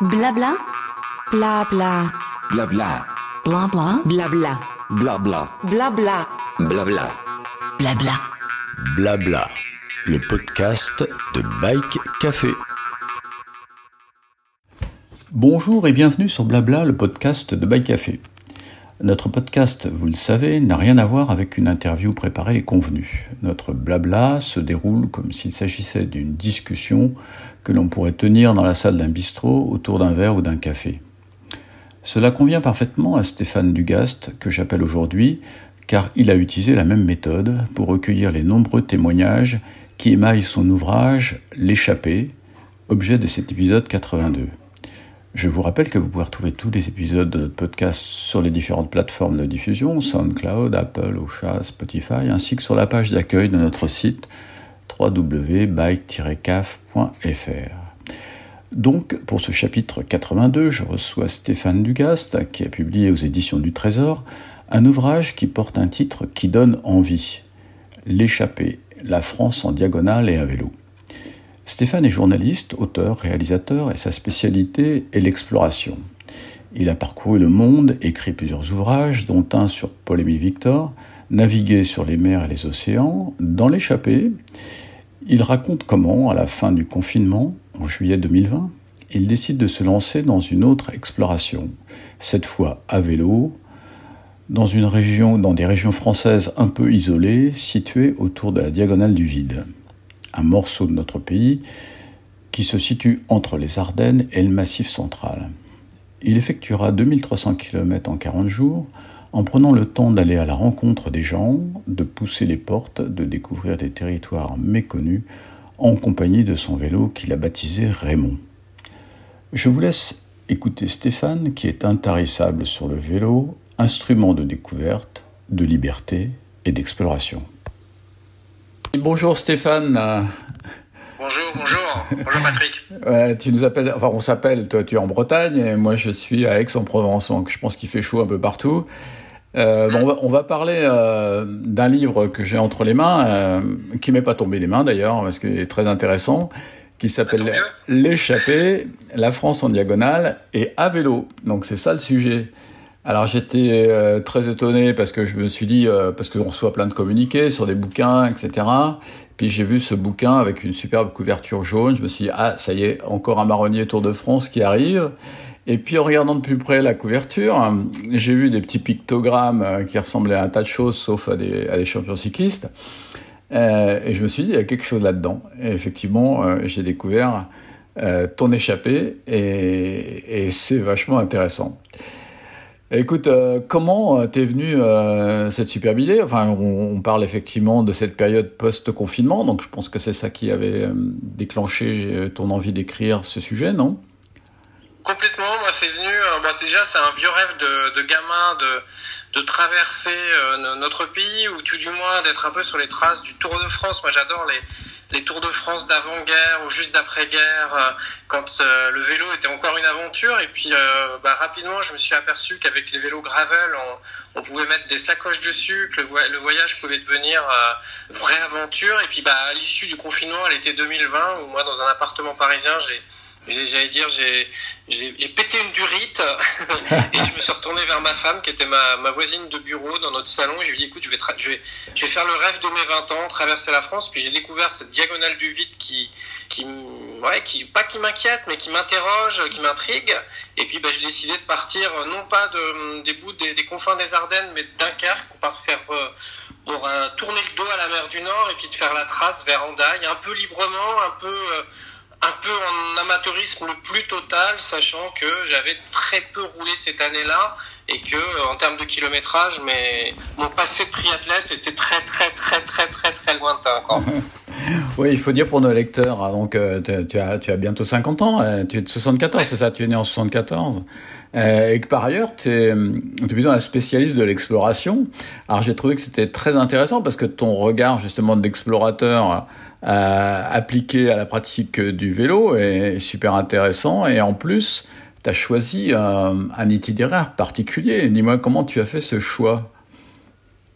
Blabla. Blabla. Blabla. Blabla. Blabla. Blabla. Blabla. Blabla. Blabla. Blabla. Le podcast de Bike Café. Bonjour et bienvenue sur Blabla, le podcast de Bike Café. Notre podcast, vous le savez, n'a rien à voir avec une interview préparée et convenue. Notre blabla se déroule comme s'il s'agissait d'une discussion que l'on pourrait tenir dans la salle d'un bistrot autour d'un verre ou d'un café. Cela convient parfaitement à Stéphane Dugast, que j'appelle aujourd'hui, car il a utilisé la même méthode pour recueillir les nombreux témoignages qui émaillent son ouvrage L'échappée, objet de cet épisode 82. Je vous rappelle que vous pouvez retrouver tous les épisodes de podcast sur les différentes plateformes de diffusion, SoundCloud, Apple, Ocha, Spotify, ainsi que sur la page d'accueil de notre site www.bike-caf.fr. Donc, pour ce chapitre 82, je reçois Stéphane Dugast, qui a publié aux éditions du Trésor un ouvrage qui porte un titre qui donne envie L'échappée, la France en diagonale et à vélo. Stéphane est journaliste, auteur, réalisateur et sa spécialité est l'exploration. Il a parcouru le monde, écrit plusieurs ouvrages, dont un sur Paul-Émile Victor, Naviguer sur les mers et les océans. Dans l'échappée, il raconte comment, à la fin du confinement, en juillet 2020, il décide de se lancer dans une autre exploration, cette fois à vélo, dans, une région, dans des régions françaises un peu isolées, situées autour de la diagonale du vide un morceau de notre pays qui se situe entre les Ardennes et le Massif central. Il effectuera 2300 km en 40 jours en prenant le temps d'aller à la rencontre des gens, de pousser les portes, de découvrir des territoires méconnus en compagnie de son vélo qu'il a baptisé Raymond. Je vous laisse écouter Stéphane qui est intarissable sur le vélo, instrument de découverte, de liberté et d'exploration. Bonjour Stéphane. Bonjour, bonjour. Bonjour Patrick. Ouais, tu nous appelles, enfin on s'appelle, toi tu es en Bretagne et moi je suis à Aix-en-Provence, donc je pense qu'il fait chaud un peu partout. Euh, bon, on, va, on, va, parler euh, d'un livre que j'ai entre les mains, euh, qui m'est pas tombé des mains d'ailleurs, parce qu'il est très intéressant, qui s'appelle L'échappée, la France en diagonale et à vélo. Donc c'est ça le sujet. Alors j'étais euh, très étonné parce que je me suis dit, euh, parce qu'on reçoit plein de communiqués sur des bouquins, etc. Puis j'ai vu ce bouquin avec une superbe couverture jaune. Je me suis dit, ah, ça y est, encore un marronnier Tour de France qui arrive. Et puis en regardant de plus près la couverture, j'ai vu des petits pictogrammes euh, qui ressemblaient à un tas de choses sauf à des, champions cyclistes. Euh, et je me suis dit, il y a quelque chose là-dedans. Et effectivement, j'ai découvert ton échappée et c'est vachement intéressant. Écoute, euh, comment euh, t'es venu euh, cette superbe idée Enfin, on, on, parle effectivement de cette période post-confinement, donc je pense que c'est ça qui avait euh, déclenché ton envie d'écrire ce sujet, non? Complètement. Moi, c'est venu. Bah, déjà, c'est un vieux rêve de, de gamin de, de traverser notre pays, ou tout du moins d'être un peu sur les traces du Tour de France. Moi, j'adore les les Tours de France d'avant-guerre ou juste d'après-guerre, euh, quand euh, le vélo était encore une aventure. Et puis euh, bah, rapidement, je me suis aperçu qu'avec les vélos gravel, on, pouvait mettre des sacoches dessus, que le, le voyage pouvait devenir vraie aventure. Et puis bah, à l'issue du confinement, à l'été 2020, où moi, dans un appartement parisien, j'ai j'allais dire, j'ai pété une durite et je me suis retourné vers ma femme qui était ma, ma voisine de bureau dans notre salon et je lui ai dit écoute, je vais, je vais, je vais faire le rêve de mes 20 ans, traverser la France. Puis j'ai découvert cette diagonale du vide qui, qui, ouais, qui pas qui m'inquiète, mais qui m'interroge, qui m'intrigue. Et puis bah, j'ai décidé de partir, non pas de, des bouts des, des confins des Ardennes, mais de Dunkerque pour faire. Euh, pour euh, tourner le dos à la mer du Nord et puis de faire la trace vers Andaille, un peu librement, un peu euh, un peu en amateurisme le plus total, sachant que j'avais très peu roulé cette année-là et que en termes de kilométrage, mon passé de triathlète était très très très très très très lointain oui, il faut dire pour nos lecteurs, hein, donc euh, tu, as, bientôt 50 ans, euh, tu es de 74, c'est ça, tu es né en 74 euh, et que par ailleurs, tu es, plutôt un spécialiste de l'exploration. Alors j'ai trouvé que c'était très intéressant parce que ton regard justement d'explorateur euh, appliqué à la pratique du vélo est super intéressant et en plus, tu as choisi un, un itinéraire particulier. Dis-moi comment tu as fait ce choix?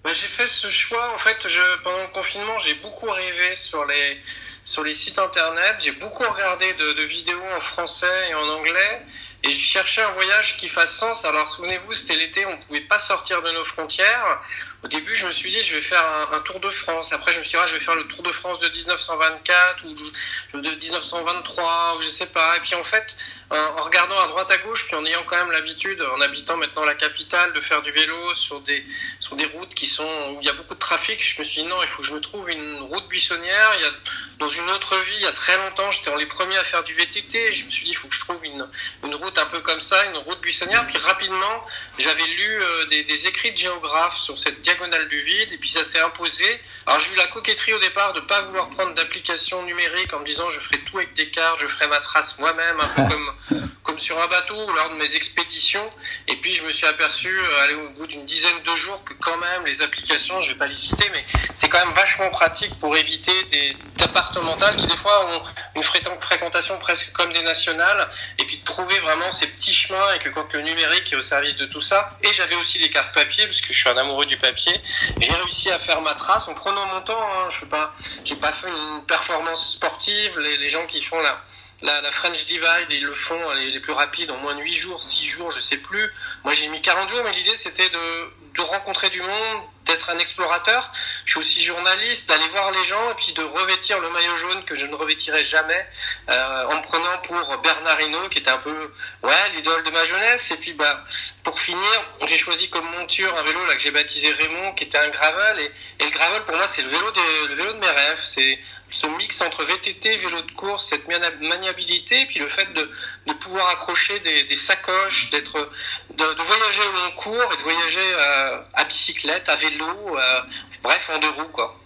Bah, J'ai fait ce choix, en fait, je, pendant le confinement, j'ai beaucoup rêvé sur les sur les sites internet. J'ai beaucoup regardé de, de, vidéos en français et en anglais. Et je cherchais un voyage qui fasse sens. Alors souvenez-vous, c'était l'été, on pouvait pas sortir de nos frontières. Au début, je me suis dit, je vais faire un, Tour de France. Après, je me suis dit, ah, je vais faire le Tour de France de 1924 ou de 1923, ou je sais pas. Et puis en fait, en regardant à droite à gauche, puis en ayant quand même l'habitude, en habitant maintenant la capitale, de faire du vélo sur des sur des routes qui sont où il y a beaucoup de trafic, je me suis dit non, il faut que je me trouve une route buissonnière. Il y a dans une autre vie, il y a très longtemps, j'étais dans les premiers à faire du VTT. Je me suis dit il faut que je trouve une une route un peu comme ça, une route buissonnière. Puis rapidement, j'avais lu euh, des, des écrits de géographes sur cette diagonale du vide, et puis ça s'est imposé. Alors j'ai eu la coquetterie au départ de pas vouloir prendre d'application numérique en me disant je ferai tout avec des cartes, je ferai ma trace moi-même, un peu comme comme sur un bateau lors de mes expéditions. Et puis je me suis aperçu, euh, aller au bout d'une dizaine de jours, que quand même les applications, je vais pas les citer, mais c'est quand même vachement pratique pour éviter des départementales qui des fois ont une fréquentation presque comme des nationales, et puis de trouver vraiment ces petits chemins et que quand le numérique est au service de tout ça. Et j'avais aussi des cartes papier parce que je suis un amoureux du papier. J'ai réussi à faire ma trace en prenant mon temps. Hein. Je sais pas, j'ai pas fait une performance sportive. Les, gens qui font la la, French Divide, ils le font les, les, plus rapides en moins de 8 jours, 6 jours, je sais plus. Moi j'ai mis 40 jours, mais l'idée c'était de, de rencontrer du monde, d'être un explorateur. Je suis aussi journaliste, d'aller voir les gens et puis de revêtir le maillot jaune que je ne revêtirai jamais euh, en me prenant pour Bernard Hinault qui était un peu ouais l'idole de ma jeunesse. Et puis bah pour finir, j'ai choisi comme monture un vélo là que j'ai baptisé Raymond qui était un gravel et, le gravel pour moi c'est le vélo de, le vélo de mes rêves. C'est ce mix entre VTT, vélo de course, cette maniabilité, et puis le fait de, de pouvoir accrocher des, sacoches, d'être, de, de, voyager au long cours et de voyager euh, à bicyclette, à vélo, euh, bref, en deux roues, quoi.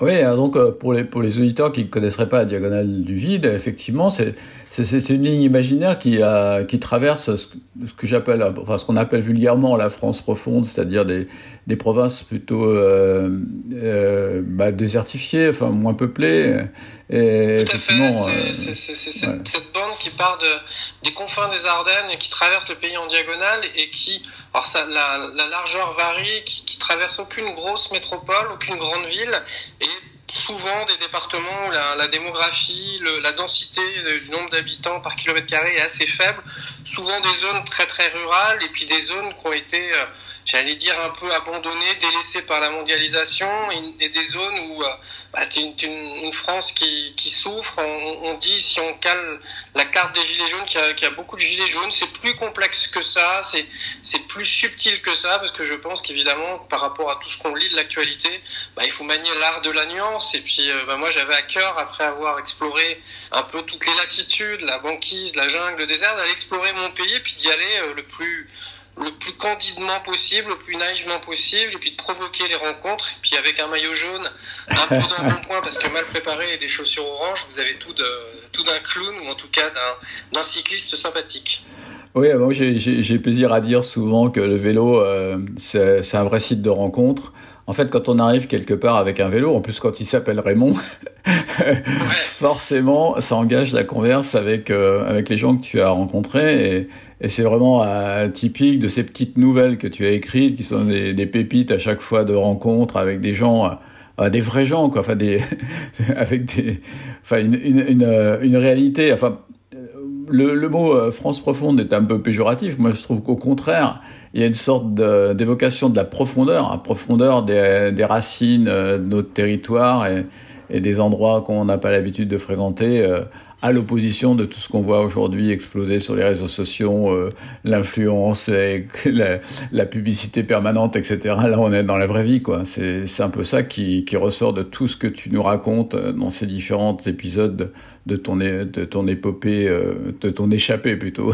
Oui, donc euh, pour les, pour les auditeurs qui ne connaisseraient pas la diagonale du vide, effectivement, c'est c'est une ligne imaginaire qui, a, qui traverse ce, ce que j'appelle, enfin ce qu'on appelle vulgairement la France profonde, c'est-à-dire des, des provinces plutôt euh, euh, bah, désertifiées, enfin moins peuplées. Et Tout à fait. C'est euh, ouais. cette bande qui part de, des confins des Ardennes et qui traverse le pays en diagonale et qui, alors ça, la, la largeur varie, qui, qui traverse aucune grosse métropole, aucune grande ville et souvent des départements où la, démographie, la densité du nombre d'habitants par kilomètre carré est assez faible, souvent des zones très très rurales et puis des zones qui ont été, euh, j'allais dire, un peu abandonnées, délaissées par la mondialisation et, et des zones où euh, bah, une, une, France qui, qui souffre. On, on, dit, si on cale la carte des gilets jaunes, qu'il y, y, a beaucoup de gilets jaunes, c'est plus complexe que ça, c'est plus subtil que ça, parce que je pense qu'évidemment, par rapport à tout ce qu'on lit de l'actualité, bah, il faut manier l'art de la nuance. Et puis, euh, bah, moi, j'avais à cœur, après avoir exploré un peu toutes les latitudes, la banquise, la jungle, le désert, d'aller explorer mon pays, puis d'y aller euh, le plus le plus candidement possible, le plus naïvement possible, et puis de provoquer les rencontres. Et puis avec un maillot jaune, un peu d'un bon point parce que mal préparé et des chaussures oranges, vous avez tout tout d'un clown ou en tout cas d'un cycliste sympathique. Oui, moi j'ai plaisir à dire souvent que le vélo, euh, c'est un vrai site de rencontre. En fait, quand on arrive quelque part avec un vélo, en plus quand il s'appelle Raymond, ouais. forcément, ça engage la converse avec euh, avec les gens que tu as rencontrés et, et c'est vraiment euh, typique de ces petites nouvelles que tu as écrites qui sont des, des pépites à chaque fois de rencontres avec des gens, euh, des vrais gens, quoi, enfin des avec des, enfin une une une, une réalité, enfin le, le, mot euh, France profonde est un peu péjoratif. Moi, je trouve qu'au contraire, il y a une sorte d'évocation de, de, la profondeur, la profondeur des, des racines euh, de notre territoire et, et des endroits qu'on n'a pas l'habitude de fréquenter, euh, à l'opposition de tout ce qu'on voit aujourd'hui exploser sur les réseaux sociaux, euh, l'influence, la, la, publicité permanente, etc. Là, on est dans la vraie vie, quoi. C'est un peu ça qui, qui ressort de tout ce que tu nous racontes dans ces différents épisodes. De, de ton, de ton épopée, euh, de ton échappée plutôt.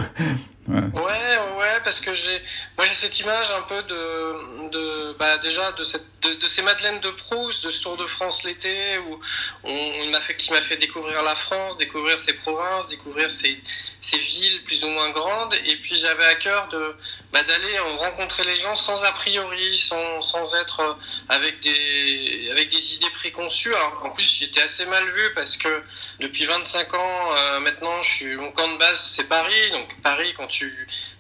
Ouais. ouais, ouais, parce que j'ai, moi j'ai cette image un peu de, de bah déjà de cette, de, de ces Madeleines de Proust, de ce Tour de France l'été où on, m'a fait, qui m'a fait découvrir la France, découvrir ses provinces, découvrir ses, ces villes plus ou moins grandes. Et puis j'avais à cœur de bah, d'aller rencontrer les gens sans a priori, sans, sans être avec des avec des idées préconçues. Alors, en plus, j'étais assez mal vu parce que depuis 25 ans euh, maintenant, je suis mon camp de base c'est Paris. Donc Paris, quand tu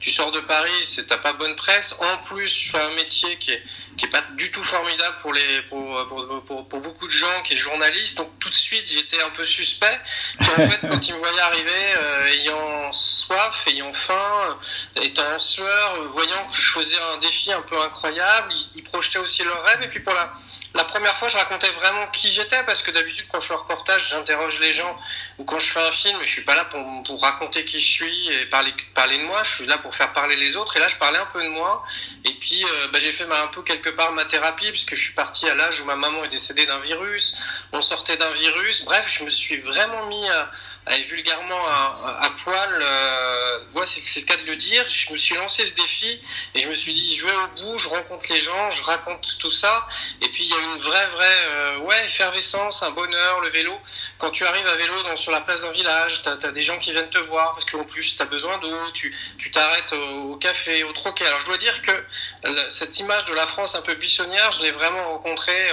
tu sors de Paris, t'as pas bonne presse. En plus, je fais un métier qui est qui est pas du tout formidable pour les pour, pour, pour, beaucoup de gens, qui est journaliste. Donc tout de suite, j'étais un peu suspect. Puis en fait, quand il me voyait arriver, euh, ayant soif, ayant faim, étant en sueur, voyant que je faisais un défi un peu incroyable, il, il projetait aussi leur rêve. Et puis pour la la première fois, je racontais vraiment qui j'étais parce que d'habitude, quand je fais un reportage, j'interroge les gens ou quand je fais un film, je suis pas là pour, pour raconter qui je suis et parler, parler de moi. Je suis là pour faire parler les autres. Et là, je parlais un peu de moi. Et puis, euh, bah, j'ai fait ma, un peu quelque part ma thérapie puisque je suis parti à l'âge où ma maman est décédée d'un virus. On sortait d'un virus. Bref, je me suis vraiment mis à, elle vulgairement à, à poil, euh, ouais, c'est le cas de le dire. Je me suis lancé ce défi et je me suis dit, je vais au bout, je rencontre les gens, je raconte tout ça. Et puis il y a une vraie, vraie, euh, ouais, effervescence, un bonheur, le vélo. Quand tu arrives à vélo dans, sur la place d'un village, t'as as des gens qui viennent te voir parce qu'en plus t'as besoin d'eau, tu tu t'arrêtes au, café, au troquet. Alors je dois dire que cette image de la France un peu buissonnière, je l'ai vraiment rencontrée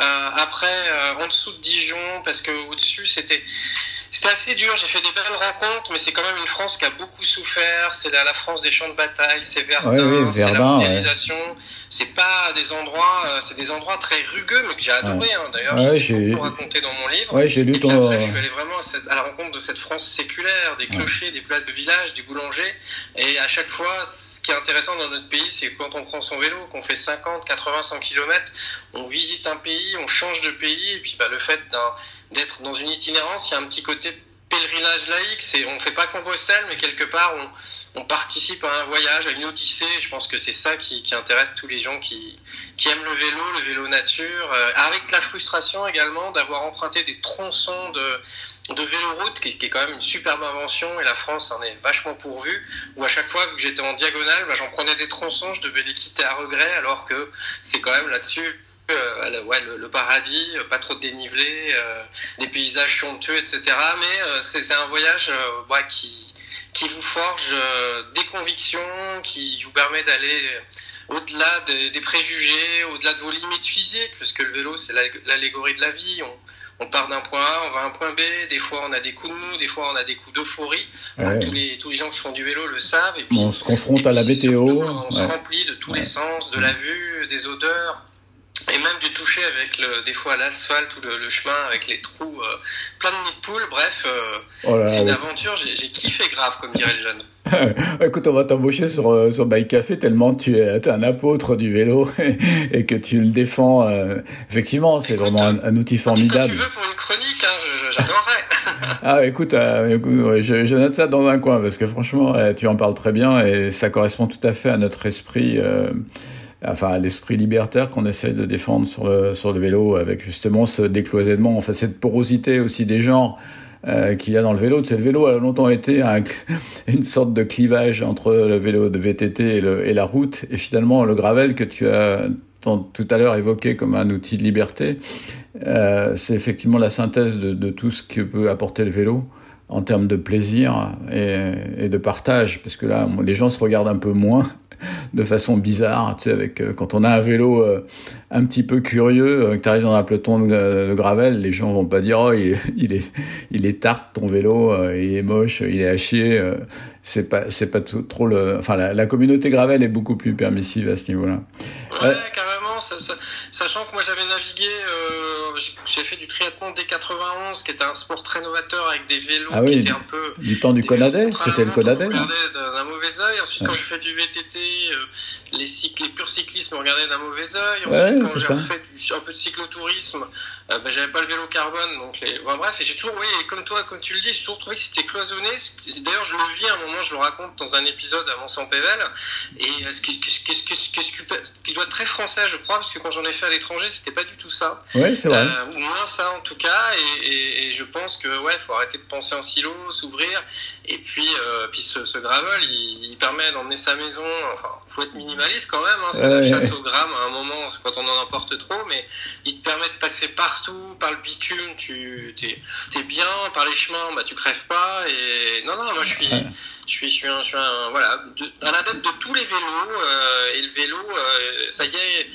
euh, après, euh, en dessous de Dijon, parce que au-dessus c'était c'était assez dur, j'ai fait des belles rencontres, mais c'est quand même une France qui a beaucoup souffert. C'est la, la, France des champs de bataille, c'est Verdun, oui, c'est la mondialisation. Ouais. C'est pas des endroits, euh, c'est des endroits très rugueux, mais que j'ai adoré. Ouais. Hein. D'ailleurs, ouais, j'ai raconté dans mon livre. Ouais, j'ai lu ton. Après, je suis allé vraiment à, cette, à, la rencontre de cette France séculaire, des clochers, des places de village, des boulangers. Et à chaque fois, ce qui est intéressant dans notre pays, c'est quand on prend son vélo, qu'on fait 50, 80, 100 kilomètres, on visite un pays, on change de pays, et puis bah, le fait d'un d'être dans une itinérance, il y a un petit côté pèlerinage laïque, c'est on fait pas Compostelle, mais quelque part on, participe à un voyage, à une odyssée. Je pense que c'est ça qui, intéresse tous les gens qui, aiment le vélo, le vélo nature, euh, avec la frustration également d'avoir emprunté des tronçons de de véloroute, qui, qui, est quand même une superbe invention, et la France en est vachement pourvue, où à chaque fois, vu que j'étais en diagonale, bah, j'en prenais des tronçons, je devais les quitter à regret, alors que c'est quand même là-dessus euh, ouais, le, le, paradis, euh, pas trop de dénivelé, euh, des paysages somptueux, etc. Mais euh, c'est un voyage ouais, qui, qui vous forge des convictions, qui vous permet d'aller au-delà des, des, préjugés, au-delà de vos limites physiques, parce que le vélo, c'est l'allégorie de la vie. On, on part d'un point A, on va à un point B, des fois on a des coups de mou, des fois on a des coups d'euphorie. Ouais. Tous, les, tous les gens qui font du vélo le savent. Et puis, on se confronte puis, à la météo. Surtout, on se remplit de tous les sens, de la vue, des odeurs et même du toucher avec le, des fois l'asphalte ou le, le, chemin avec les trous euh, plein de nids de poules. Bref, euh, oh c'est une aventure. J'ai kiffé grave, comme dirait le jeune. Écoute, on va t'embaucher sur, euh, sur Bike Café tellement tu es, es, un apôtre du vélo et que tu le défends. Euh, effectivement, c'est vraiment un, un, outil formidable. tu veux pour une chronique, hein, j'adorerais. ah, écoute, euh, écoute je, je, note ça dans un coin parce que franchement, tu en parles très bien et ça correspond tout à fait à notre esprit enfin l'esprit libertaire qu'on essaie de défendre sur le, sur le vélo avec justement ce décloisonnement, enfin cette porosité aussi des genres euh, qu'il y a dans le vélo. Tu sais, le vélo a longtemps été un, une sorte de clivage entre le vélo de VTT et, la route et finalement le gravel que tu as tout à l'heure évoqué comme un outil de liberté, euh, c'est effectivement la synthèse de, de, tout ce que peut apporter le vélo en termes de plaisir et, et de partage, parce que là, les gens se regardent un peu moins de façon bizarre, tu sais, avec euh, quand on a un vélo euh, un petit peu curieux, euh, que tu arrives dans un peloton de, de, gravel, les gens vont pas dire oh il est il est il est tarte ton vélo, il est moche, il est à chier. c'est pas c'est pas tout, trop le, enfin la, la, communauté gravel est beaucoup plus permissive à ce niveau-là. Ouais, carrément. Ça, ça, sachant que moi j'avais navigué, euh, j'ai fait du triathlon dès 91, qui était un sport très novateur avec des vélos ah oui, qui étaient un peu du temps du Conadet, c'était le Conadet. On regardait d'un mauvais œil. Ensuite, ouais. quand j'ai fait du VTT, euh, les, cycles, les purs cyclistes me regardaient d'un mauvais œil. Ensuite, ouais, quand j'ai fait du, un peu de cyclotourisme, euh, ben, j'avais pas le vélo carbone. Donc les... Enfin, bref, et j'ai toujours, oui, et comme toi, comme tu le dis, j'ai toujours trouvé que c'était cloisonné. D'ailleurs, je le vis à un moment, je le raconte dans un épisode avant son Pével. Et ce qui, qu qu qu qui doit être très français, je crois, parce que quand j'en ai fait à l'étranger, c'était pas du tout ça. Oui, c'est vrai. Euh, ou moins ça en tout cas, et, et, et, je pense que ouais, faut arrêter de penser en silo, s'ouvrir, et puis euh, puis ce, ce gravel, il, il permet d'emmener sa maison. Enfin, faut être minimaliste quand même. Hein, c'est ouais, la chasse au gramme à un moment, c'est quand on en emporte trop, mais il te permet de passer partout, par le bitume, tu t'es es bien, par les chemins, bah tu crèves pas, et non non, moi je suis ouais. je suis je suis un, je suis un voilà de, un adepte de tous les vélos, euh, et le vélo, euh, ça y est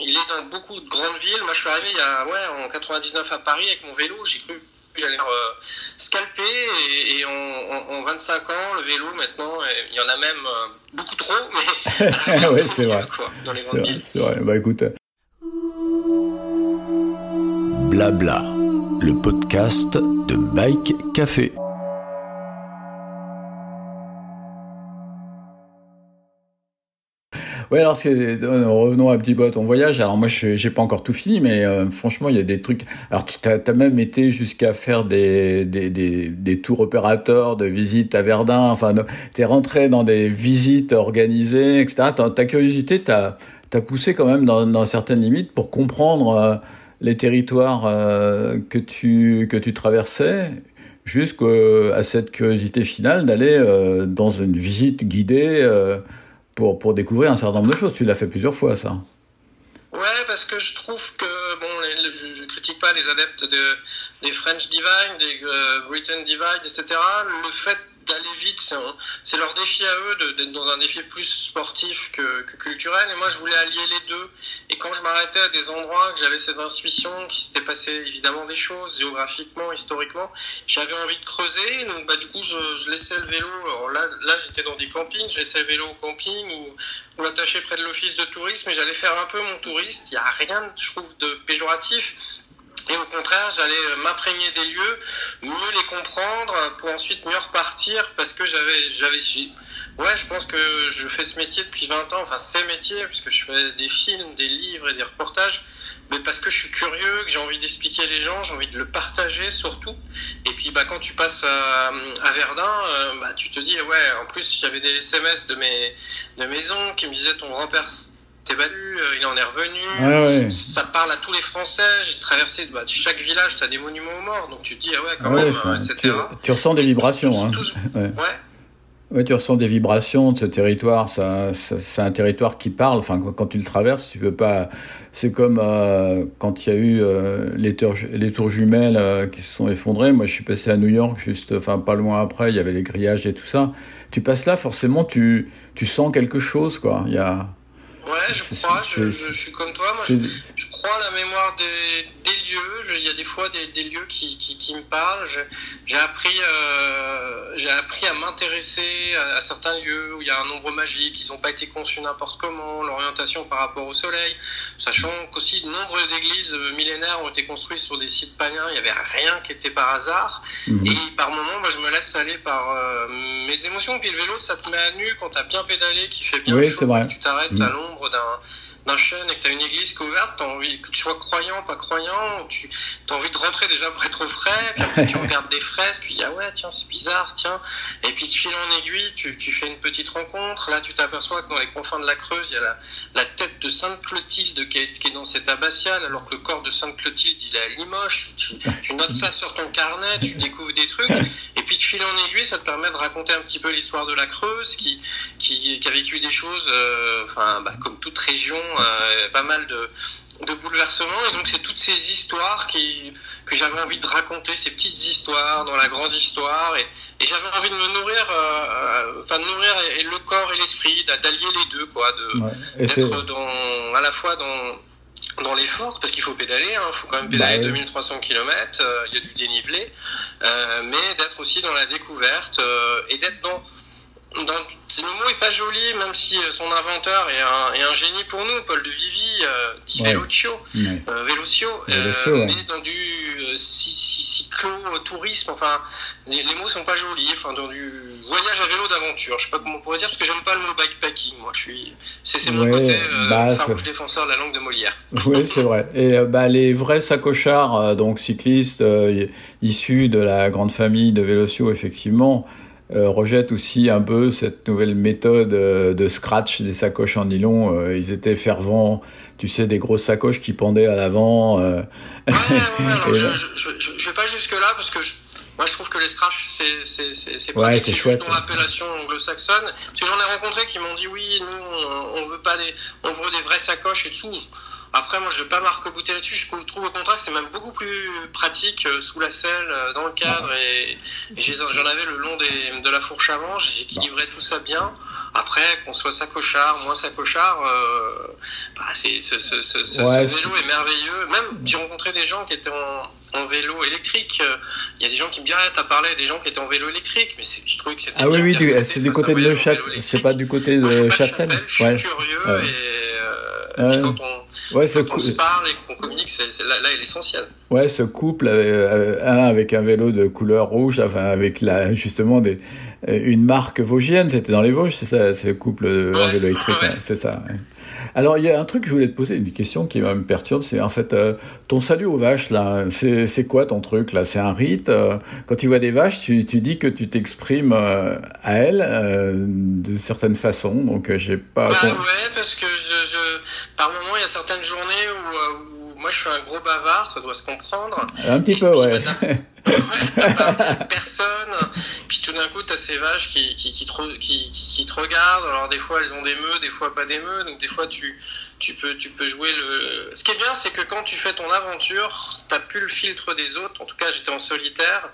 il est dans beaucoup de grandes villes. Moi, je suis arrivé il y a, ouais, en 99 à Paris avec mon vélo. J'ai cru j'allais euh, scalper et, et en, en, en, 25 ans, le vélo maintenant, il y en a même euh, beaucoup trop, mais ouais, c'est vrai. Quoi, dans les grandes villes. C'est vrai, bah écoute. Blabla, le podcast de Bike Café. Ouais, alors revenons un petit à ton voyage. Alors moi, j'ai pas encore tout fini, mais euh, franchement, il y a des trucs. Alors tu as, même été jusqu'à faire des, des, des, des, tours opérateurs de visites à Verdun. Enfin, tu es rentré dans des visites organisées, etc. Ta, ta curiosité t'a as poussé quand même dans, dans, certaines limites pour comprendre euh, les territoires euh, que tu que tu traversais jusqu'à cette curiosité finale d'aller euh, dans une visite guidée euh, pour, pour découvrir un certain nombre de choses. Tu l'as fait plusieurs fois, ça. Ouais, parce que je trouve que, bon, je, je critique pas les adeptes de, des French Divine, des euh, Britain Divide, etc. Le fait d'aller vite, c'est leur défi à eux d'être dans un défi plus sportif que, que, culturel. Et moi, je voulais allier les deux. Et quand je m'arrêtais à des endroits que j'avais cette intuition, qu'il s'était passé évidemment des choses, géographiquement, historiquement, j'avais envie de creuser. Donc, bah, du coup, je, laissais le vélo. Alors là, là j'étais dans des campings, je laissais le vélo au camping ou, ou attaché près de l'office de tourisme. Et j'allais faire un peu mon touriste. Il n'y a rien, je trouve, de péjoratif. Et au contraire, j'allais m'imprégner des lieux, mieux les comprendre, pour ensuite mieux repartir, parce que j'avais, j'avais, ouais, je pense que je fais ce métier depuis 20 ans, enfin ces métiers, puisque je fais des films, des livres et des reportages, mais parce que je suis curieux, que j'ai envie d'expliquer les gens, j'ai envie de le partager surtout. Et puis, bah, quand tu passes à, Verdun, euh, bah, tu te dis, ouais, en plus, avait des SMS de mes, de qui me disaient ton grand-père s'est battu, euh, il en est revenu. Ah ouais. Ça parle à tous les Français. J'ai traversé bah, chaque village, tu as des monuments aux morts, donc tu te dis ah ouais quand ouais, même, enfin, etc. Tu, tu, ressens des vibrations. Tous, hein. tous, ouais. tu ressens des vibrations de ce territoire. C'est un territoire qui parle. Enfin, quand tu le traverses, tu peux pas. C'est comme euh, quand il y a eu euh, les, tours, les tours jumelles euh, qui se sont effondrées. Moi, je suis passé à New York, juste, enfin, pas loin après. Il y avait les grillages et tout ça. Tu passes là, forcément, tu, tu sens quelque chose, quoi. Il y a. Ouais, je crois, je, je, je, suis comme toi. Moi, je, je, crois à la mémoire des, des lieux. il y a des fois des, des lieux qui, qui, qui, me parlent. J'ai appris, euh, j'ai appris à m'intéresser à, à, certains lieux où il y a un nombre magique. Ils n'ont pas été conçus n'importe comment. L'orientation par rapport au soleil, sachant qu'aussi de nombreuses églises millénaires ont été construites sur des sites païens. Il n'y avait rien qui était par hasard. Mhm. Et par moments, bah, je me laisse aller par euh, mes émotions. Puis le vélo, ça te met à nu quand t'as bien pédalé, qui fait bien oui, chaud, vrai. tu t'arrêtes Mhm. à l'ombre d'un d'un chêne et que tu as une église qui est ouverte, tu as envie, que tu sois croyant, pas croyant, tu as envie de rentrer déjà pour être au frais, puis après tu regardes des fresques, tu dis ah ouais, tiens, c'est bizarre, tiens. Et puis de fil en aiguille, tu, tu fais une petite rencontre. Là, tu t'aperçois que dans les confins de la Creuse, il y a la, la tête de Sainte Clotilde qui est, qui est dans cette abbatiale, alors que le corps de Sainte Clotilde, il est à Limoges. Tu, tu notes ça sur ton carnet, tu découvres des trucs. Et puis de fil en aiguille, ça te permet de raconter un petit peu l'histoire de la Creuse, qui, qui, qui a vécu des choses, euh, enfin, bah, comme toute région, euh, pas mal de, de bouleversements. Et donc, c'est toutes ces histoires qui, que j'avais envie de raconter, ces petites histoires dans la grande histoire. Et, et j'avais envie de me nourrir, euh, enfin, de nourrir et, et le corps et l'esprit, d'allier les deux, quoi, de, Ouais. Et d'être dans, à la fois dans, dans l'effort, parce qu'il faut pédaler, il hein, faut quand même pédaler Bah oui. 2300 km, euh, il y a du dénivelé, euh, mais d'être aussi dans la découverte euh, et d'être dans, dans le mot est pas joli, même si euh, son inventeur est un, est un génie pour nous, Paul de Vivi, euh, dit Ouais. Velocio, Ouais. euh, Velocio, Velocio, euh, ouais. mais dans du euh, cy- cy- cyclo-tourisme, enfin, les, les mots sont pas jolis, enfin, dans du voyage à vélo d'aventure, je sais pas comment on pourrait dire, parce que j'aime pas le mot bikepacking, moi, je suis, c'est mon côté bah, farouche défenseur de la langue de Molière. Oui, c'est vrai. Et bah, les vrais sacochards, donc cyclistes issus de la grande famille de Vélocio, effectivement, rejettent aussi un peu cette nouvelle méthode euh, de scratch des sacoches en nylon. Euh, ils étaient fervents, tu sais, des grosses sacoches qui pendaient à l'avant. euh. Ouais, ouais, ouais, je, je, je, je- vais pas jusque là parce que je, moi je trouve que les scratch c'est c'est c'est c'est Ouais, c'est chouette, dans l'appellation anglo-saxonne. Parce que j'en ai rencontré qui m'ont dit oui, nous on, on veut pas des, on veut des vraies sacoches et tout. Après, moi, je vais pas m'arc-bouter là-dessus. Je trouve au contraire que c'est même beaucoup plus pratique euh, sous la selle, euh, dans le cadre. Et j'en avais le long des, de la fourche avant. J'équilibrais tout ça bien. Après, qu'on soit sacochard, moins sacochard, euh, bah, c'est ce, ce, ce, ce- Ouais, ce vélo est merveilleux. Même, j'ai rencontré des gens qui étaient en, en vélo électrique. Il y a des gens qui me disent, ah, t'as parlé des gens qui étaient en vélo électrique, mais je trouvais que c'était. Ah oui, oui, c'est du côté de Neuchâtel, c'est pas du côté de Châtel. Je suis curieux et, et, quand on, ouais, quand on se parle et qu'on communique, c'est là, là est l'essentiel. Ouais, ce couple, euh, un avec un vélo de couleur rouge, enfin avec la, justement des, une marque vosgienne, c'était dans les Vosges, c'est ça, ce couple en vélo électrique, hein, c'est ça. Alors, il y a un truc que je voulais te poser, une question qui me perturbe, c'est en fait, euh, ton salut aux vaches, là, c'est quoi ton truc, là? C'est un rite euh, Quand tu vois des vaches, tu, tu dis que tu t'exprimes euh, à elles de certaines façons, donc j'ai pas... Bah ouais, parce que je, je, par moment, il y a certaines journées où moi, je suis un gros bavard, ça doit se comprendre. Un petit peu, ouais. personne. Puis tout d'un coup, tu as ces vaches qui, qui, qui, te, qui, qui, te regardent. Alors, des fois, elles ont des meux, des fois, pas des meux. Donc, des fois, tu, tu, peux, tu peux jouer le. Ce qui est bien, c'est que quand tu fais ton aventure, tu plus le filtre des autres. En tout cas, j'étais en solitaire.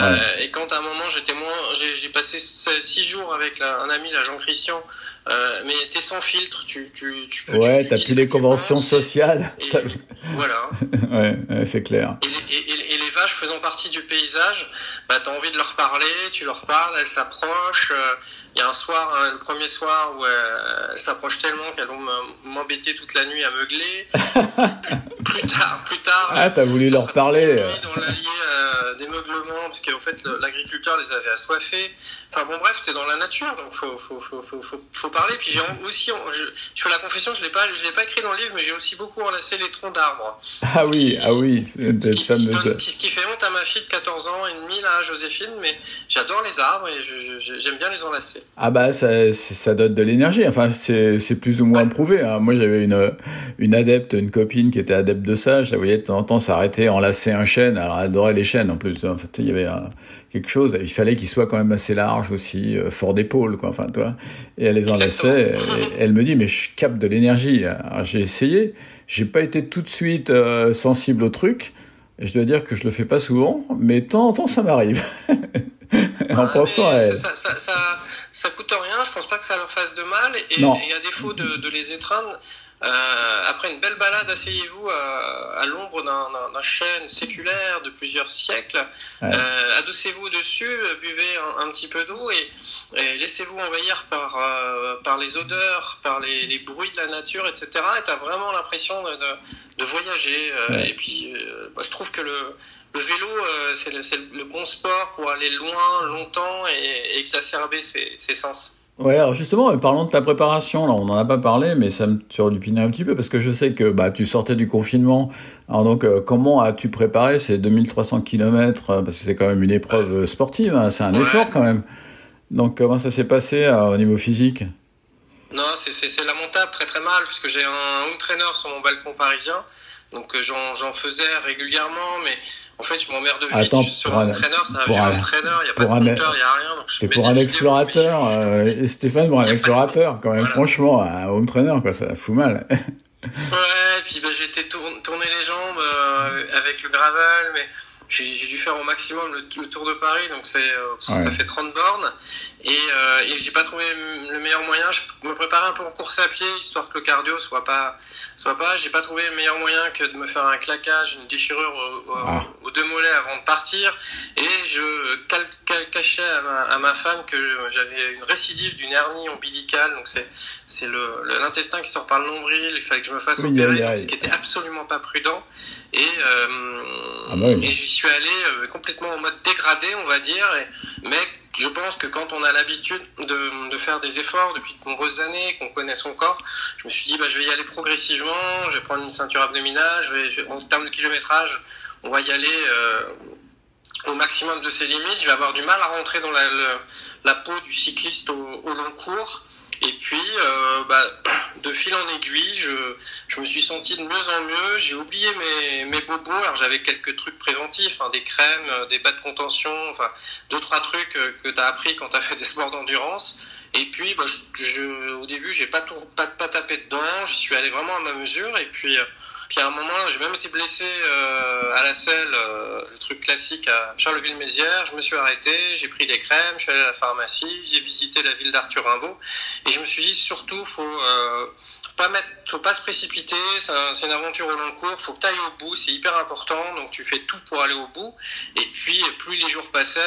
Euh, et quand à un moment, j'étais moins. J'ai passé six jours avec un ami, là, Jean-Christian. Euh, mais t'es sans filtre, tu, tu, tu peux. Ouais, t'as plus les conventions sociales. voilà. ouais, c'est clair. Et, les vaches faisant partie du paysage, bah, t'as envie de leur parler, tu leur parles, elles s'approchent. Euh, il y a un soir, hein, le premier soir, où euh, elles s'approchent tellement qu'elles vont m'embêter toute la nuit à meugler. plus, tard, plus tard. Ah, t'as voulu leur parler. Dans l'allier euh, des meuglements, parce qu'en fait, l'agriculteur les avait assoiffés. Enfin bon, bref, t'es dans la nature, donc faut, faut, faut, faut, faut parler. Puis j'ai aussi, je, je, fais la confession, je l'ai pas, je l'ai pas écrit dans le livre, mais j'ai aussi beaucoup enlacé les troncs d'arbres. Ah oui, ah oui, ce qui, ce qui fait honte à ma fille de 14 ans et demi, là, Joséphine, mais j'adore les arbres et j'aime bien les enlacer. Ah bah ça, ça donne de l'énergie. Enfin c'est plus ou moins prouvé. Hein. Moi j'avais une une adepte, une copine qui était adepte de ça. Je la voyais de temps en temps s'arrêter, enlacer un chêne. Alors elle adorait les chênes en plus. En fait il y avait quelque chose. Il fallait qu'il soit quand même assez large aussi, euh, fort d'épaule quoi. Enfin toi. Et elle les enlaçait. Et, elle me dit mais je capte de l'énergie. Alors j'ai essayé. J'ai pas été tout de suite euh, sensible au truc. Je dois dire que je le fais pas souvent, mais de temps en temps ça m'arrive. en pensant à. Ça, ça, ça, ça, coûte rien, je pense pas que ça leur fasse de mal. Et, et à défaut de, de les étreindre, euh, après une belle balade, asseyez-vous à, à l'ombre d'un chêne séculaire de plusieurs siècles, euh, adossez-vous dessus, buvez un, un petit peu d'eau et, et laissez-vous envahir par, euh, par les odeurs, par les, les, bruits de la nature, etc. Et tu as vraiment l'impression de, de, de, voyager. Euh, et puis, bah, je trouve que le, le vélo, c'est le, le, bon sport pour aller loin, longtemps et, et exacerber ses, ses sens. Ouais, alors justement, parlons de ta préparation. Là, on n'en a pas parlé, mais ça me turlupinait un petit peu parce que je sais que bah, tu sortais du confinement. Alors donc, euh, comment as-tu préparé ces 2300 km euh, Parce que c'est quand même une épreuve sportive, hein, c'est un effort quand même. Donc, comment ça s'est passé euh, au niveau physique? Non, c'est lamentable, très très mal, puisque j'ai un home trainer sur mon balcon parisien. Donc j'en faisais régulièrement, mais en fait, je m'emmerde vite. Attends, sur un entraîneur, ça un entraîneur, il n'y a pas de il n'y a rien. C'est pour un explorateur, euh, Stéphane, pour un explorateur, quand même, franchement, un home trainer, quoi, ça fout mal. ouais, puis bah, j'ai été tourner les jambes euh, avec le gravel, mais j'ai dû faire au maximum le, tour de Paris, donc c'est euh, ça fait 30 bornes. Et, euh, et j'ai pas trouvé le meilleur moyen. Je me préparais un peu en course à pied, histoire que le cardio soit pas, soit pas. J'ai pas trouvé le meilleur moyen que de me faire un claquage, une déchirure ah. aux deux mollets avant de partir. Et je cal, cachais à ma, à ma, femme que j'avais une récidive d'une hernie ombilicale. Donc c'est c'est l'intestin qui sort par le nombril. Il fallait que je me fasse opérer, ce qui était absolument pas prudent. Et, euh, ah bah et j'y suis allé euh, complètement en mode dégradé, on va dire. Et, mais je pense que quand on a l'habitude de, de, faire des efforts depuis de nombreuses années, qu'on connaît son corps, je me suis dit, bah, je vais y aller progressivement, je vais prendre une ceinture abdominale, je vais, en termes de kilométrage, on va y aller euh, au maximum de ses limites. Je vais avoir du mal à rentrer dans la, la peau du cycliste au, au long cours. Et puis, euh, bah, de fil en aiguille, je, je, me suis senti de mieux en mieux. J'ai oublié mes, mes bobos. Alors j'avais quelques trucs préventifs, hein, des crèmes, euh, des bas de contention, enfin deux trois trucs euh, que tu as appris quand tu as fait des sports d'endurance. Et puis, bah, je, je, au début, j'ai pas, tout, pas, pas tapé dedans. Je suis allé vraiment à ma mesure. Et puis, Puis à un moment, j'ai même été blessé euh, à la selle, euh, le truc classique à Charleville-Mézières. Je me suis arrêté, j'ai pris des crèmes, je suis allé à la pharmacie, j'ai visité la ville d'Arthur Rimbaud. Et je me suis dit, surtout, faut, euh, faut pas mettre, faut pas se précipiter. C'est une aventure au long cours. Faut que tu ailles au bout. C'est hyper important. Donc tu fais tout pour aller au bout. Et puis plus les jours passaient,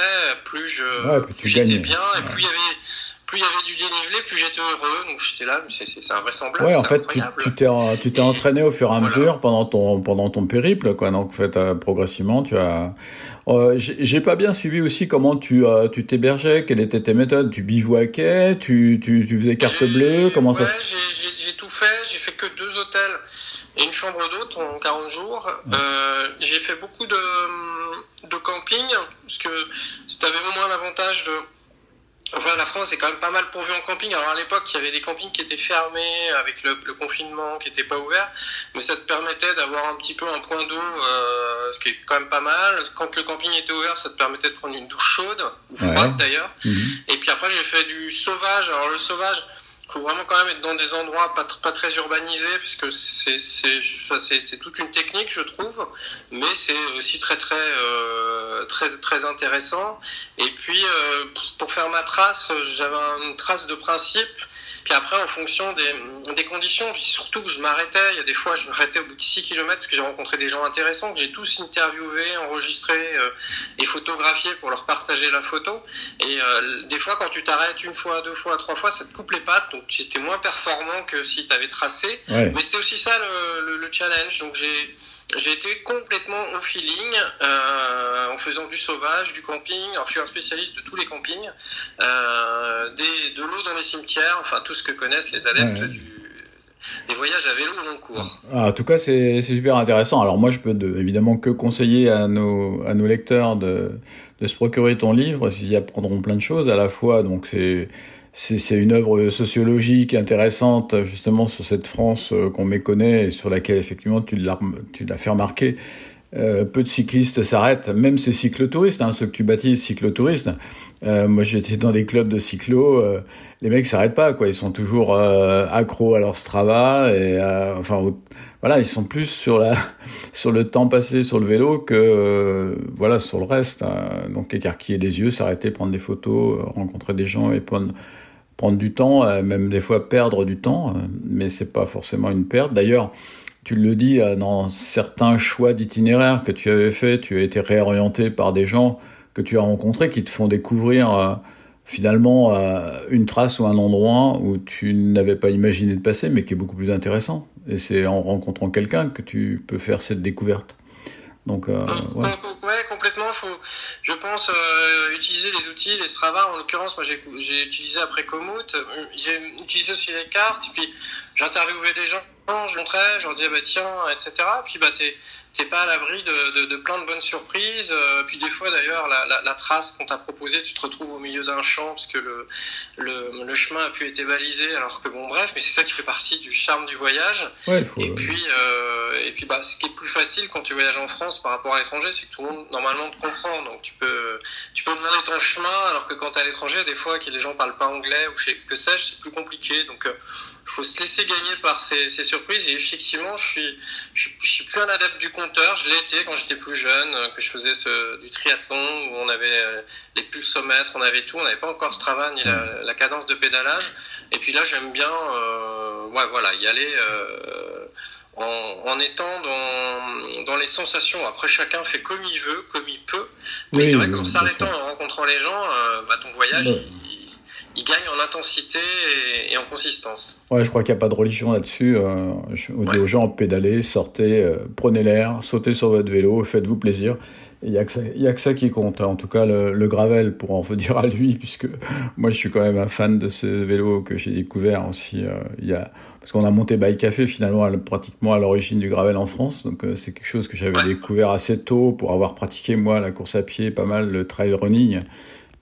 plus je, Ouais, j'étais bien. Et plus il y avait, plus il y avait du dénivelé, plus j'étais heureux. Donc j'étais là, mais c'est, c'est, c'est invraisemblable. Ouais, en fait, tu incroyable. tu t'es en- tu t'es entraîné au fur et à Voilà. mesure pendant ton pendant ton périple, quoi. Donc, en fait, euh, progressivement, tu as. Euh, j'ai pas bien suivi aussi comment tu euh, tu t'hébergeais, quelles étaient tes méthodes. Tu bivouaquais, tu tu tu faisais carte bleue, comment ça ouais, se j'ai, tout fait. J'ai fait que deux hôtels et une chambre d'hôte en 40 jours. Euh, j'ai fait beaucoup de, de camping parce que c'était au moins l'avantage de. Enfin, la France est quand même pas mal pourvue en camping. Alors à l'époque, il y avait des campings qui étaient fermés avec le, le confinement, qui n'étaient pas ouverts, mais ça te permettait d'avoir un petit peu un point d'eau, euh, ce qui est quand même pas mal. Quand le camping était ouvert, ça te permettait de prendre une douche chaude, ou Ouais. froide d'ailleurs. Mhm. Et puis après, j'ai fait du sauvage. Alors le sauvage, faut vraiment quand même être dans des endroits pas, tr- pas très urbanisés, puisque c'est c'est toute une technique, je trouve, mais c'est aussi très très euh, très très intéressant. Et puis euh, pour faire ma trace, j'avais une trace de principe. Puis après, en fonction des, des conditions, puis surtout que je m'arrêtais, il y a des fois, je m'arrêtais au bout de 6 km parce que j'ai rencontré des gens intéressants, que j'ai tous interviewés, enregistrés euh, et photographiés pour leur partager la photo. Et euh, des fois, quand tu t'arrêtes une fois, deux fois, trois fois, ça te coupe les pattes, donc c'était moins performant que si tu avais tracé. Ouais. Mais c'était aussi ça le, le, le challenge. Donc j'ai j'ai été complètement au feeling euh, en faisant du sauvage, du camping. Alors je suis un spécialiste de tous les campings, euh, des, de l'eau dans les cimetières, enfin tout ce que connaissent les adeptes Ouais, ouais. du des voyages à vélo long cours. Ah, en tout cas, c'est super intéressant. Alors moi, je peux de- évidemment que conseiller à nos, à nos lecteurs de, de se procurer ton livre, s'ils y apprendront plein de choses à la fois. Donc c'est c'est une œuvre sociologique intéressante justement sur cette France euh, qu'on méconnaît et sur laquelle effectivement tu l'as tu l'as fait remarquer. Euh, peu de cyclistes s'arrêtent, même ces cyclotouristes, hein, ceux que tu baptises cyclotouristes. Euh, moi, j'étais dans des clubs de cyclo. euh, les mecs s'arrêtent pas, quoi. Ils sont toujours euh, accros à leur Strava et euh, enfin, voilà, ils sont plus sur la sur le temps passé sur le vélo que euh, voilà sur le reste. hein. Donc écarquiller les yeux, s'arrêter, prendre des photos, rencontrer des gens et prendre prendre du temps, même des fois perdre du temps, mais c'est pas forcément une perte. D'ailleurs, tu le dis euh, dans certains choix d'itinéraire que tu avais fait, tu as été réorienté par des gens que tu as rencontrés qui te font découvrir euh, finalement euh, une trace ou un endroit où tu n'avais pas imaginé de passer, mais qui est beaucoup plus intéressant. Et c'est en rencontrant quelqu'un que tu peux faire cette découverte. Donc, euh, ouais. com- ouais, complètement. Faut, je pense euh, utiliser les outils, les Strava. En l'occurrence, moi, j'ai utilisé après Komoot. J'ai utilisé aussi les cartes. Puis j'interviewais des gens, je montrais, je leur disais bah tiens, etc. Puis bah t'es t'es pas à l'abri de, de, de plein de bonnes surprises. Euh, puis des fois d'ailleurs, la, la, la trace qu'on t'a proposée, tu te retrouves au milieu d'un champ parce que le, le, le chemin a pu être balisé. Alors que bon, bref, mais c'est ça qui fait partie du charme du voyage. Ouais, il faut, Et puis, euh, et puis bah, ce qui est plus facile quand tu voyages en France par rapport à l'étranger, c'est que tout le monde normalement te comprend. Donc tu peux, tu peux demander ton chemin, alors que quand tu es à l'étranger, des fois que les gens parlent pas anglais ou que sais-je, c'est plus compliqué. Donc il faut se laisser gagner par ces, ces surprises. Et effectivement, je suis, je, suis- je suis plus un adepte du compteur. Je l'ai été quand j'étais plus jeune, euh, que je faisais ce, du triathlon où on avait euh, les pulsomètres, on avait tout. On n'avait pas encore Strava ni la, la cadence de pédalage. Et puis là, j'aime bien, euh, ouais, voilà, y aller. Euh, en, en étant dans, dans les sensations. Après, chacun fait comme il veut, comme il peut. Mais Oui, c'est vrai oui, qu'en bien s'arrêtant en rencontrant les gens, bah, ton voyage, Ouais. Il, gagne en intensité et, et en consistance. Ouais, je crois qu'il n'y a pas de religion là-dessus. Euh, je on dit Ouais. aux gens, pédalez, sortez, euh, prenez l'air, sautez sur votre vélo, faites-vous plaisir. Il n'y a, que ça- il y a que ça qui compte. En tout cas, le, le gravel, pour en revenir à lui, puisque moi, je suis quand même un fan de ce vélo que j'ai découvert aussi. euh, il y a, parce qu'on a monté Bike Café finalement à- pratiquement à l'origine du gravel en France. Donc, euh, c'est quelque chose que j'avais découvert assez tôt pour avoir pratiqué, moi, la course à pied, pas mal le trail running.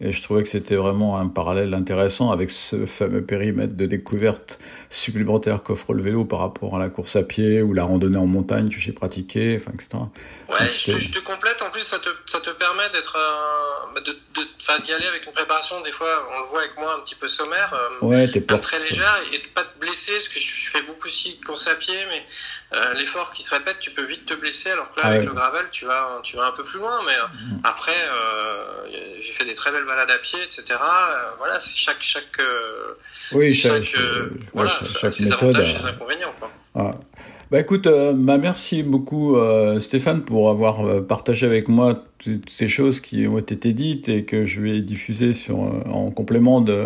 Et je trouvais que c'était vraiment un parallèle intéressant avec ce fameux périmètre de découverte supplémentaire qu'offre le vélo par rapport à la course à pied ou la randonnée en montagne que j'ai pratiquée, enfin, etc. Ouais, Donc, je te, c'est- je te complète. En plus, ça te, ça te permet d'être, euh, de, de, d'y aller avec une préparation. Des fois, on le voit avec moi un petit peu sommaire, euh, Ouais, t'es pas très légère, et de pas te blesser, parce que je fais beaucoup aussi de course à pied, mais euh, l'effort qui se répète, tu peux vite te blesser. Alors que là, Ah avec ouais. le gravel, tu vas, tu vas un peu plus loin. Mais Mhm. après, euh, j'ai fait des très belles balades à pied, etc. Euh, voilà, c'est chaque, chaque, euh, Oui, chaque, chaque, euh, ouais, voilà, chaque- chaque ses méthode. avantages, ses inconvénients. Quoi. Ah. Bah écoute, euh, bah merci beaucoup euh, Stéphane pour avoir euh, partagé avec moi toutes ces choses qui ont été dites et que je vais diffuser sur, en complément de,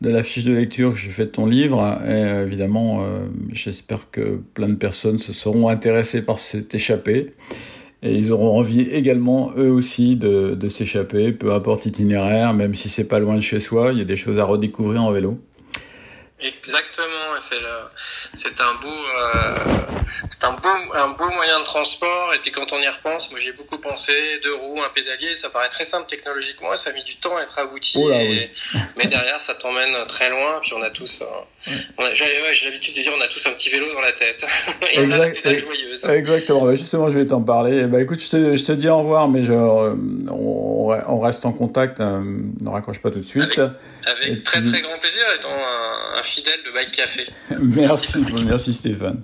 de la fiche de lecture que j'ai fait de ton livre. Et évidemment, j'espère que plein de personnes se seront intéressées par cet échappé. Et ils auront envie également, eux aussi, de, s'échapper, peu importe l'itinéraire, même si c'est pas loin de chez soi, il y a des choses à redécouvrir en vélo. Exactement, c'est un beau, euh, un beau, un beau moyen de transport. Et puis quand on y repense, moi j'y ai beaucoup pensé, deux roues, un pédalier, ça paraît très simple technologiquement, ça a mis du temps à être abouti. Oh Mais derrière, ça t'emmène très loin. Puis on a tous, on a- j'ai ouais, j'ai l'habitude de dire, on a tous un petit vélo dans la tête. et on a la Exact- pédale joyeuse. Exactement, bah, justement, je vais t'en parler. Ben, écoute, je te, je te dis au revoir, mais euh, on, on reste en contact. euh, ne raccroche pas tout de suite. Avec très très grand plaisir, étant un, un fidèle de Bike Café. merci, merci Stéphane.